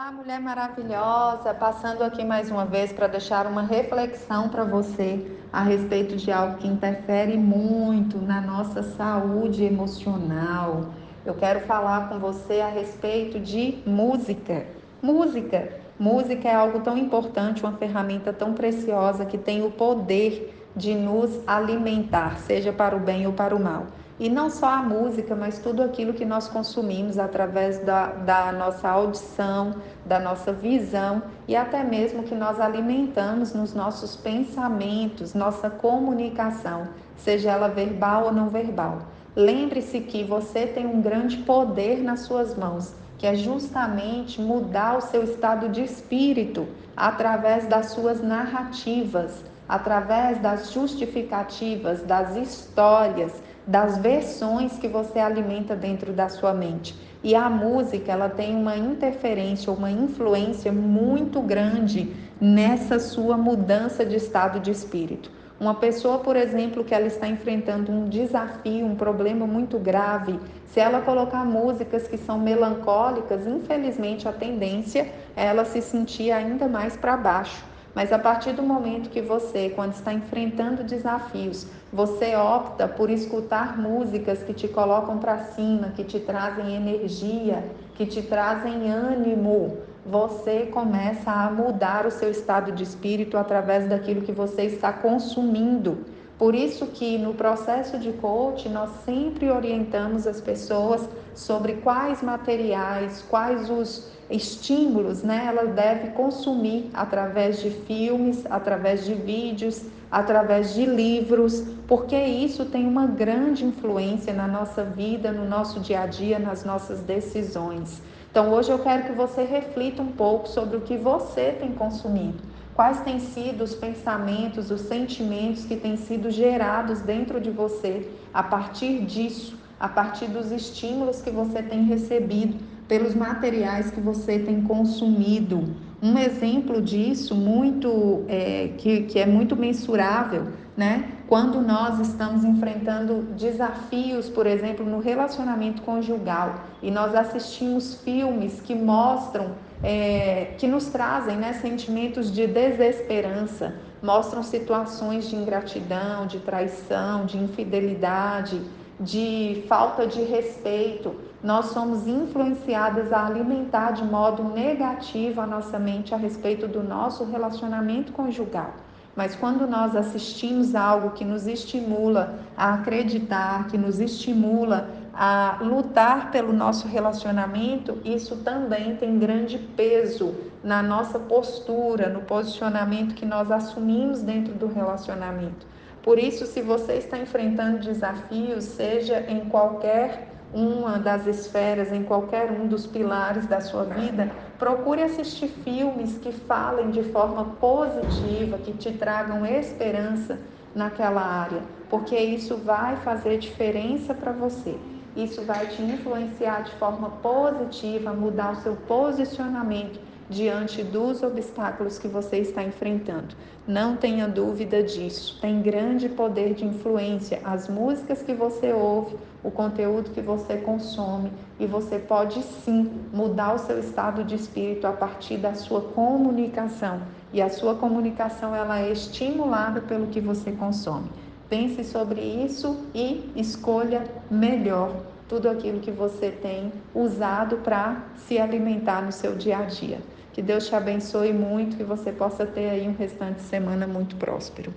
Olá, mulher maravilhosa! Passando aqui mais uma vez para deixar uma reflexão para você a respeito de algo que interfere muito na nossa saúde emocional. Eu quero falar com você a respeito de música. Música! Música é algo tão importante, uma ferramenta tão preciosa que tem o poder de nos alimentar, seja para o bem ou para o mal. E não só a música, mas tudo aquilo que nós consumimos através da, da nossa audição, da nossa visão e até mesmo que nós alimentamos nos nossos pensamentos, nossa comunicação, seja ela verbal ou não verbal. Lembre-se que você tem um grande poder nas suas mãos, que é justamente mudar o seu estado de espírito através das suas narrativas, através das justificativas, das histórias das versões que você alimenta dentro da sua mente. E a música, ela tem uma interferência, uma influência muito grande nessa sua mudança de estado de espírito. Uma pessoa, por exemplo, que ela está enfrentando um desafio, um problema muito grave, se ela colocar músicas que são melancólicas, infelizmente a tendência é ela se sentir ainda mais para baixo. Mas a partir do momento que você, quando está enfrentando desafios, você opta por escutar músicas que te colocam para cima, que te trazem energia, que te trazem ânimo, você começa a mudar o seu estado de espírito através daquilo que você está consumindo. Por isso que no processo de coach nós sempre orientamos as pessoas sobre quais materiais, quais os estímulos, né, ela deve consumir através de filmes, através de vídeos, através de livros, porque isso tem uma grande influência na nossa vida, no nosso dia a dia, nas nossas decisões. Então hoje eu quero que você reflita um pouco sobre o que você tem consumido. Quais têm sido os pensamentos, os sentimentos que têm sido gerados dentro de você a partir disso, a partir dos estímulos que você tem recebido, pelos materiais que você tem consumido. Um exemplo disso muito é, que, que é muito mensurável, né? Quando nós estamos enfrentando desafios, por exemplo, no relacionamento conjugal, e nós assistimos filmes que mostram, é, que nos trazem né, sentimentos de desesperança, mostram situações de ingratidão, de traição, de infidelidade, de falta de respeito, nós somos influenciadas a alimentar de modo negativo a nossa mente a respeito do nosso relacionamento conjugal. Mas quando nós assistimos algo que nos estimula a acreditar, que nos estimula a lutar pelo nosso relacionamento, isso também tem grande peso na nossa postura, no posicionamento que nós assumimos dentro do relacionamento. Por isso, se você está enfrentando desafios, seja em qualquer uma das esferas, em qualquer um dos pilares da sua vida, procure assistir filmes que falem de forma positiva, que te tragam esperança naquela área, porque isso vai fazer diferença para você. Isso vai te influenciar de forma positiva, mudar o seu posicionamento diante dos obstáculos que você está enfrentando. Não tenha dúvida disso. Tem grande poder de influência as músicas que você ouve, o conteúdo que você consome e você pode sim mudar o seu estado de espírito a partir da sua comunicação. E a sua comunicação ela é estimulada pelo que você consome. Pense sobre isso e escolha melhor tudo aquilo que você tem usado para se alimentar no seu dia a dia. Que Deus te abençoe muito, que você possa ter aí um restante de semana muito próspero.